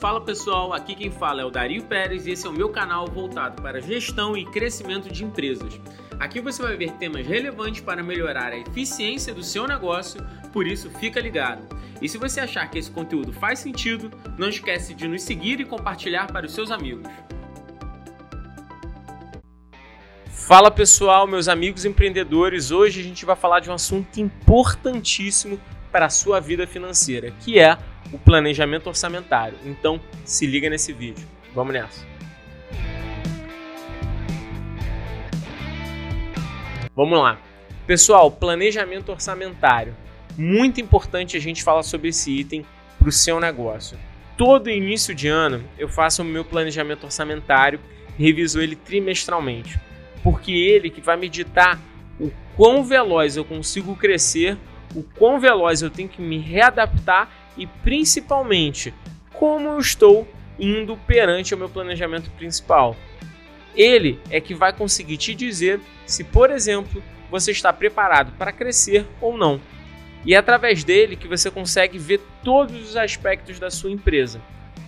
Fala pessoal, aqui quem fala é o Dario Pérez e esse é o meu canal voltado para gestão e crescimento de empresas. Aqui você vai ver temas relevantes para melhorar a eficiência do seu negócio, por isso fica ligado. E se você achar que esse conteúdo faz sentido, não esquece de nos seguir e compartilhar para os seus amigos. Fala pessoal, meus amigos empreendedores. Hoje a gente vai falar de um assunto importantíssimo para a sua vida financeira, que é o planejamento orçamentário. Então, se liga nesse vídeo. Vamos nessa. Vamos lá. Pessoal, planejamento orçamentário. Muito importante a gente falar sobre esse item para o seu negócio. Todo início de ano eu faço o meu planejamento orçamentário reviso ele trimestralmente, porque ele que vai meditar o quão veloz eu consigo crescer, o quão veloz eu tenho que me readaptar e principalmente como eu estou indo perante o meu planejamento principal. Ele é que vai conseguir te dizer se, por exemplo, você está preparado para crescer ou não. E é através dele que você consegue ver todos os aspectos da sua empresa.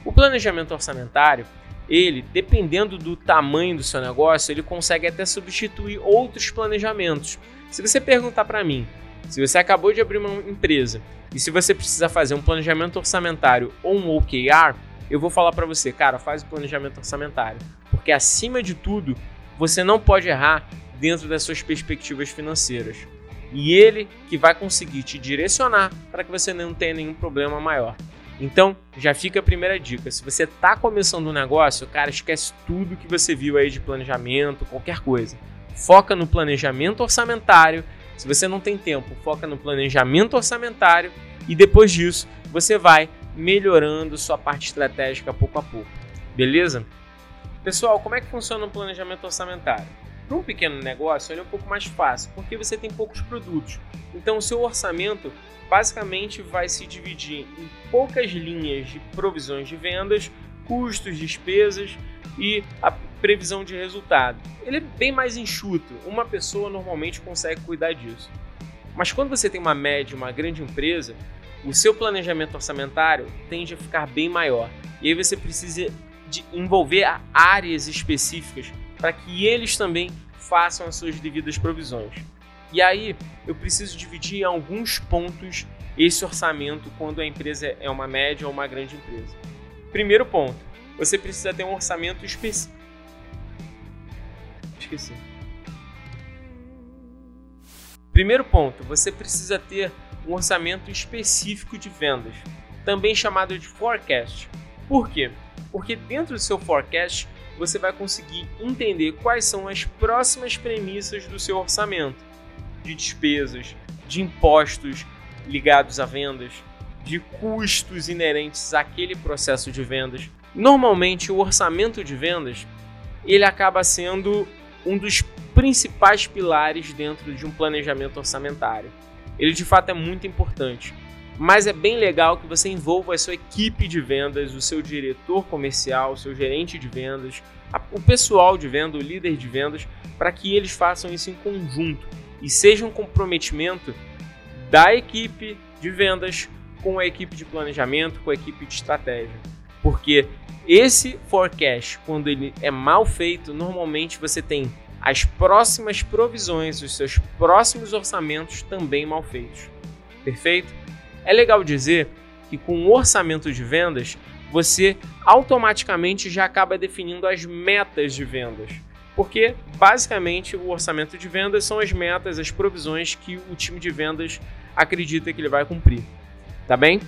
O planejamento orçamentário, ele, dependendo do tamanho do seu negócio, ele consegue até substituir outros planejamentos. Se você perguntar para mim, se você acabou de abrir uma empresa e se você precisa fazer um planejamento orçamentário ou um OKR, eu vou falar para você, cara, faz o planejamento orçamentário, porque acima de tudo, você não pode errar dentro das suas perspectivas financeiras. E ele que vai conseguir te direcionar para que você não tenha nenhum problema maior. Então, já fica a primeira dica. Se você está começando um negócio, cara, esquece tudo que você viu aí de planejamento, qualquer coisa. Foca no planejamento orçamentário se você não tem tempo, foca no planejamento orçamentário e depois disso você vai melhorando sua parte estratégica pouco a pouco. Beleza? Pessoal, como é que funciona o planejamento orçamentário? Para um pequeno negócio, ele é um pouco mais fácil, porque você tem poucos produtos. Então, o seu orçamento basicamente vai se dividir em poucas linhas de provisões de vendas, custos, despesas e previsão de resultado. Ele é bem mais enxuto, uma pessoa normalmente consegue cuidar disso. Mas quando você tem uma média, uma grande empresa, o seu planejamento orçamentário tende a ficar bem maior. E aí você precisa de envolver áreas específicas para que eles também façam as suas devidas provisões. E aí eu preciso dividir em alguns pontos esse orçamento quando a empresa é uma média ou uma grande empresa. Primeiro ponto, você precisa ter um orçamento específico. Esqueci. Primeiro ponto, você precisa ter um orçamento específico de vendas, também chamado de forecast. Por quê? Porque dentro do seu forecast você vai conseguir entender quais são as próximas premissas do seu orçamento de despesas, de impostos ligados a vendas, de custos inerentes àquele processo de vendas. Normalmente o orçamento de vendas ele acaba sendo um dos principais pilares dentro de um planejamento orçamentário. Ele de fato é muito importante, mas é bem legal que você envolva a sua equipe de vendas, o seu diretor comercial, o seu gerente de vendas, o pessoal de venda, o líder de vendas, para que eles façam isso em conjunto e seja um comprometimento da equipe de vendas com a equipe de planejamento, com a equipe de estratégia. Porque esse forecast, quando ele é mal feito, normalmente você tem as próximas provisões, os seus próximos orçamentos também mal feitos. Perfeito? É legal dizer que com o orçamento de vendas, você automaticamente já acaba definindo as metas de vendas. Porque basicamente o orçamento de vendas são as metas, as provisões que o time de vendas acredita que ele vai cumprir. Tá bem?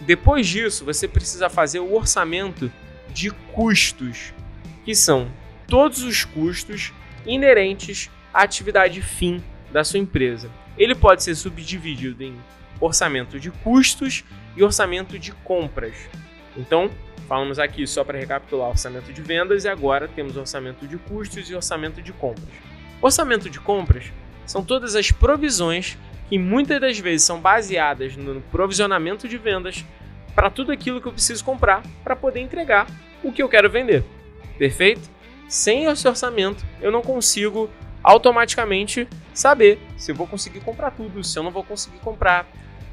Depois disso, você precisa fazer o orçamento de custos, que são todos os custos inerentes à atividade fim da sua empresa. Ele pode ser subdividido em orçamento de custos e orçamento de compras. Então, falamos aqui só para recapitular orçamento de vendas e agora temos orçamento de custos e orçamento de compras. Orçamento de compras são todas as provisões que muitas das vezes são baseadas no provisionamento de vendas para tudo aquilo que eu preciso comprar para poder entregar o que eu quero vender. Perfeito? Sem esse orçamento, eu não consigo automaticamente saber se eu vou conseguir comprar tudo, se eu não vou conseguir comprar.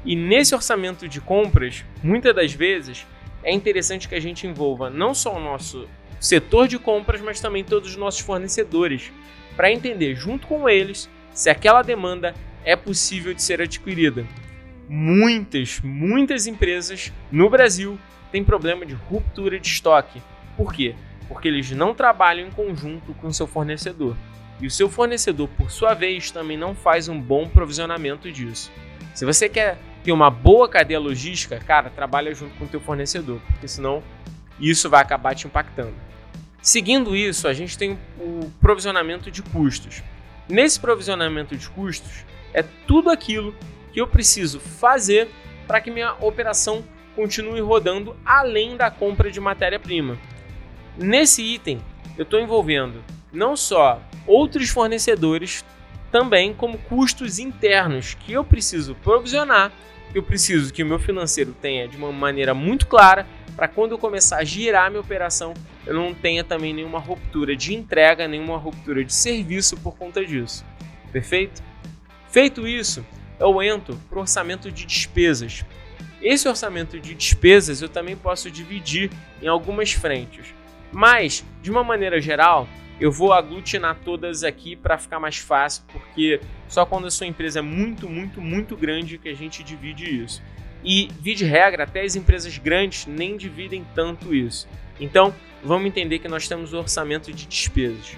E nesse orçamento de compras, muitas das vezes, é interessante que a gente envolva não só o nosso setor de compras, mas também todos os nossos fornecedores, para entender junto com eles se aquela demanda é possível de ser adquirida. Muitas, muitas empresas no Brasil têm problema de ruptura de estoque. Por quê? Porque eles não trabalham em conjunto com seu fornecedor. E o seu fornecedor, por sua vez, também não faz um bom provisionamento disso. Se você quer ter uma boa cadeia logística, cara, trabalha junto com o teu fornecedor, porque senão isso vai acabar te impactando. Seguindo isso, a gente tem o provisionamento de custos. Nesse provisionamento de custos, é tudo aquilo que eu preciso fazer para que minha operação continue rodando além da compra de matéria-prima. Nesse item, eu estou envolvendo não só outros fornecedores, também como custos internos que eu preciso provisionar, eu preciso que o meu financeiro tenha de uma maneira muito clara para quando eu começar a girar minha operação, eu não tenha também nenhuma ruptura de entrega, nenhuma ruptura de serviço por conta disso. Perfeito? Feito isso, eu entro para o orçamento de despesas. Esse orçamento de despesas eu também posso dividir em algumas frentes. Mas, de uma maneira geral, eu vou aglutinar todas aqui para ficar mais fácil, porque só quando a sua empresa é muito, muito, muito grande que a gente divide isso. E, vide regra, até as empresas grandes nem dividem tanto isso. Então, vamos entender que nós temos o orçamento de despesas.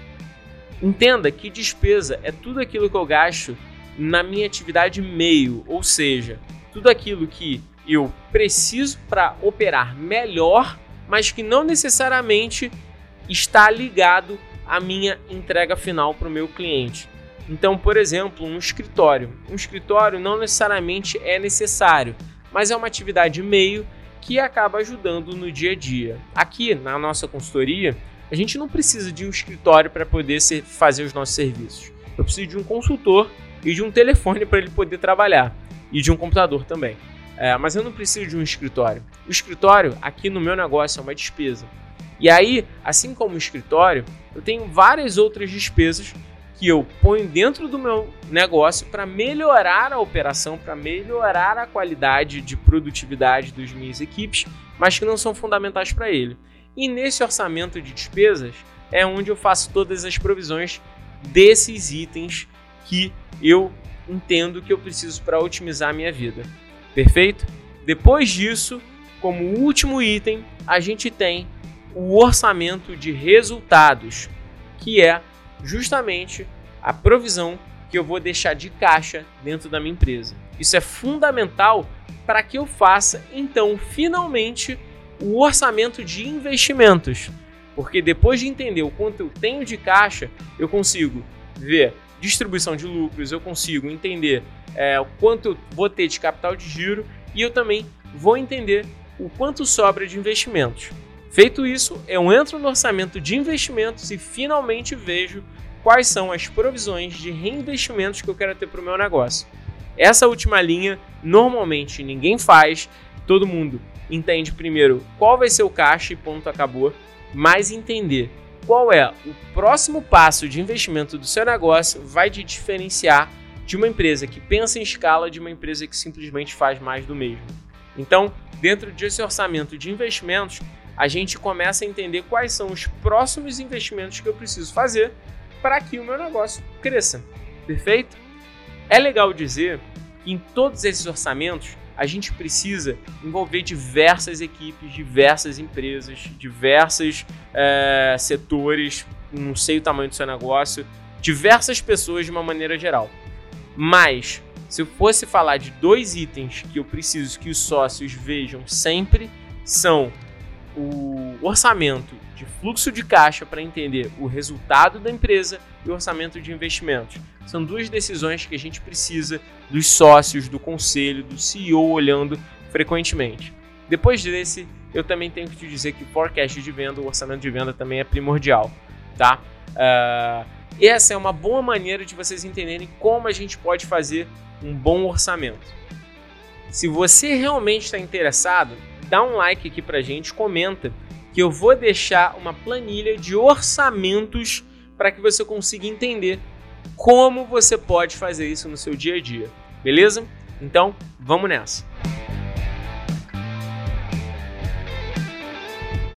Entenda que despesa é tudo aquilo que eu gasto na minha atividade meio, ou seja, tudo aquilo que eu preciso para operar melhor mas que não necessariamente está ligado à minha entrega final para o meu cliente. Então, por exemplo, um escritório. Um escritório não necessariamente é necessário, mas é uma atividade meio que acaba ajudando no dia a dia. Aqui na nossa consultoria, a gente não precisa de um escritório para poder ser, fazer os nossos serviços. Eu preciso de um consultor e de um telefone para ele poder trabalhar e de um computador também. É, mas eu não preciso de um escritório. O escritório aqui no meu negócio é uma despesa. E aí, assim como o escritório, eu tenho várias outras despesas que eu ponho dentro do meu negócio para melhorar a operação, para melhorar a qualidade de produtividade das minhas equipes, mas que não são fundamentais para ele. E nesse orçamento de despesas é onde eu faço todas as provisões desses itens que eu entendo que eu preciso para otimizar a minha vida. Perfeito? Depois disso, como último item, a gente tem o orçamento de resultados, que é justamente a provisão que eu vou deixar de caixa dentro da minha empresa. Isso é fundamental para que eu faça então finalmente o orçamento de investimentos, porque depois de entender o quanto eu tenho de caixa, eu consigo ver distribuição de lucros, eu consigo entender é, o quanto eu vou ter de capital de giro e eu também vou entender o quanto sobra de investimentos. Feito isso, eu entro no orçamento de investimentos e finalmente vejo quais são as provisões de reinvestimentos que eu quero ter para o meu negócio. Essa última linha normalmente ninguém faz, todo mundo entende primeiro qual vai ser o caixa e ponto acabou, mas entender qual é o próximo passo de investimento do seu negócio vai te diferenciar de uma empresa que pensa em escala de uma empresa que simplesmente faz mais do mesmo. Então, dentro desse orçamento de investimentos, a gente começa a entender quais são os próximos investimentos que eu preciso fazer para que o meu negócio cresça. Perfeito? É legal dizer que em todos esses orçamentos a gente precisa envolver diversas equipes, diversas empresas, diversos é, setores, não sei o tamanho do seu negócio, diversas pessoas de uma maneira geral. Mas, se eu fosse falar de dois itens que eu preciso que os sócios vejam sempre, são o orçamento de fluxo de caixa para entender o resultado da empresa e o orçamento de investimentos. São duas decisões que a gente precisa dos sócios, do conselho, do CEO olhando frequentemente. Depois desse, eu também tenho que te dizer que o forecast de venda, o orçamento de venda também é primordial, tá? Uh, essa é uma boa maneira de vocês entenderem como a gente pode fazer um bom orçamento. Se você realmente está interessado, dá um like aqui pra gente, comenta que eu vou deixar uma planilha de orçamentos para que você consiga entender como você pode fazer isso no seu dia a dia. Beleza? Então, vamos nessa.